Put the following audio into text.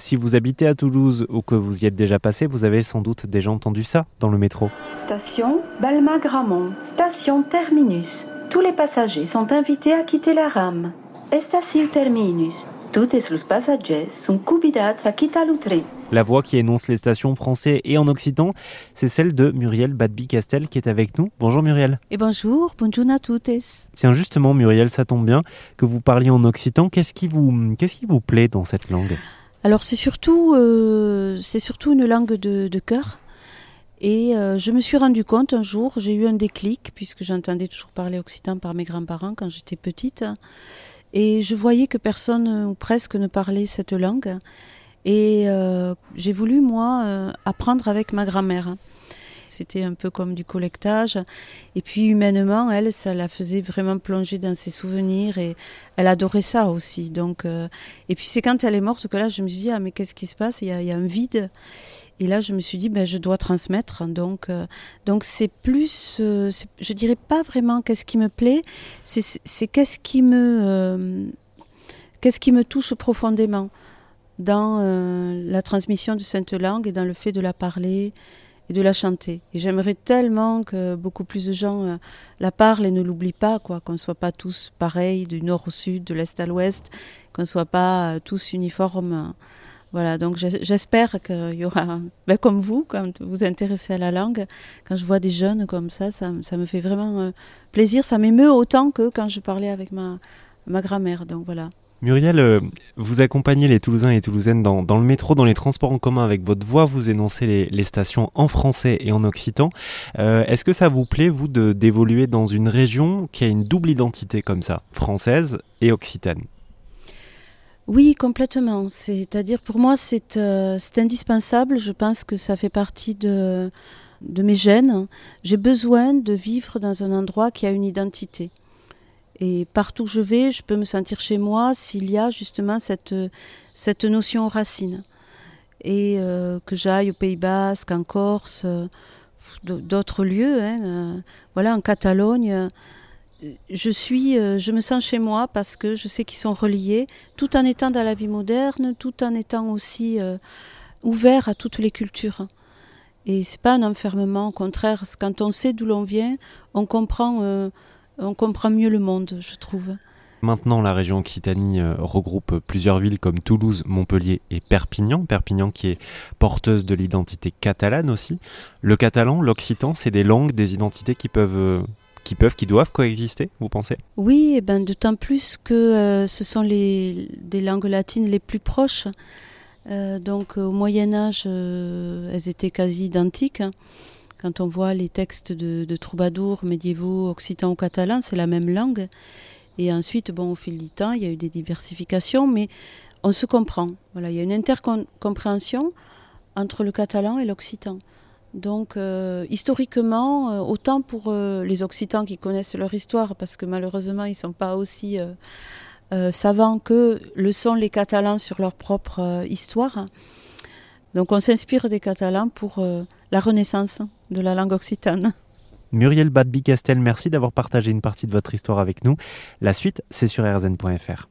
Si vous habitez à Toulouse ou que vous y êtes déjà passé, vous avez sans doute déjà entendu ça dans le métro. Station Balma-Gramont, station terminus. Tous les passagers sont invités à quitter la rame. Estacio terminus. Toutes les passagers sont convidats à quitter le train. La voix qui énonce les stations français et en occitan, c'est celle de Muriel Badby-Castel qui est avec nous. Bonjour Muriel. Et bonjour, bonjour à tous. Tiens justement Muriel, ça tombe bien que vous parliez en occitan. Qu'est-ce qui vous, qu'est-ce qui vous plaît dans cette langue? Alors c'est surtout, euh, surtout une langue de, de cœur. Et euh, je me suis rendu compte un jour, j'ai eu un déclic, puisque j'entendais toujours parler occitan par mes grands-parents quand j'étais petite. Et je voyais que personne ou presque ne parlait cette langue. Et euh, j'ai voulu, moi, euh, apprendre avec ma grand-mère. C'était un peu comme du collectage. Et puis humainement, elle, ça la faisait vraiment plonger dans ses souvenirs et elle adorait ça aussi. Donc, euh, et puis c'est quand elle est morte que là, je me suis dit, ah mais qu'est-ce qui se passe? Il y, a, un vide. Et là, je me suis dit, ben, je dois transmettre. Donc, euh, donc c'est plus, euh, je dirais pas vraiment qu'est-ce qui me plaît, c'est qu'est-ce qui me, qu'est-ce qui me touche profondément dans la transmission de cette langue et dans le fait de la parler et de la chanter. Et j'aimerais tellement que beaucoup plus de gens euh, la parlent et ne l'oublient pas, quoi, qu'on ne soit pas tous pareils du nord au sud, de l'est à l'ouest, qu'on ne soit pas euh, tous uniformes. Voilà, donc j'espère qu'il y aura, ben comme vous, quand vous vous intéressez à la langue, quand je vois des jeunes comme ça, ça, ça me fait vraiment euh, plaisir, ça m'émeut autant que quand je parlais avec ma, ma grand-mère. Donc voilà. Muriel, euh, vous accompagnez les Toulousains et Toulousaines dans, le métro, dans les transports en commun avec votre voix, vous énoncez les, les stations en français et en occitan. Euh, Est-ce que ça vous plaît, vous, d'évoluer dans une région qui a une double identité comme ça, française et occitane? Oui, complètement. C'est-à-dire, pour moi, c'est euh, indispensable. Je pense que ça fait partie de, de mes gènes. J'ai besoin de vivre dans un endroit qui a une identité. Et partout où je vais, je peux me sentir chez moi s'il y a justement cette, cette notion racine. Et euh, que j'aille au Pays Basque, en Corse, euh, d'autres lieux, hein, euh, voilà, en Catalogne, je suis, je me sens chez moi parce que je sais qu'ils sont reliés, tout en étant dans la vie moderne, tout en étant aussi ouvert à toutes les cultures. Et c'est pas un enfermement, au contraire, quand on sait d'où l'on vient, on comprend on comprend mieux le monde, je trouve. Maintenant, la région Occitanie euh, regroupe plusieurs villes comme Toulouse, Montpellier et Perpignan. Perpignan qui est porteuse de l'identité catalane aussi. Le catalan, l'occitan, c'est des langues, des identités qui peuvent, euh, qui peuvent, qui doivent coexister, vous pensez? Oui, et ben, d'autant plus que euh, ce sont les, des langues latines les plus proches. Euh, donc au Moyen Âge, euh, elles étaient quasi identiques. Quand on voit les textes de, de troubadours médiévaux occitans ou catalans, c'est la même langue. Et ensuite, bon, au fil du temps, il y a eu des diversifications, mais on se comprend. Voilà, il y a une intercompréhension entre le catalan et l'occitan. Donc, euh, historiquement, euh, autant pour euh, les Occitans qui connaissent leur histoire, parce que malheureusement, ils ne sont pas aussi savants que le sont les Catalans sur leur propre histoire. Donc, on s'inspire des Catalans pour la renaissance de la langue occitane. Muriel Badby-Castel, merci d'avoir partagé une partie de votre histoire avec nous. La suite, c'est sur rzn.fr.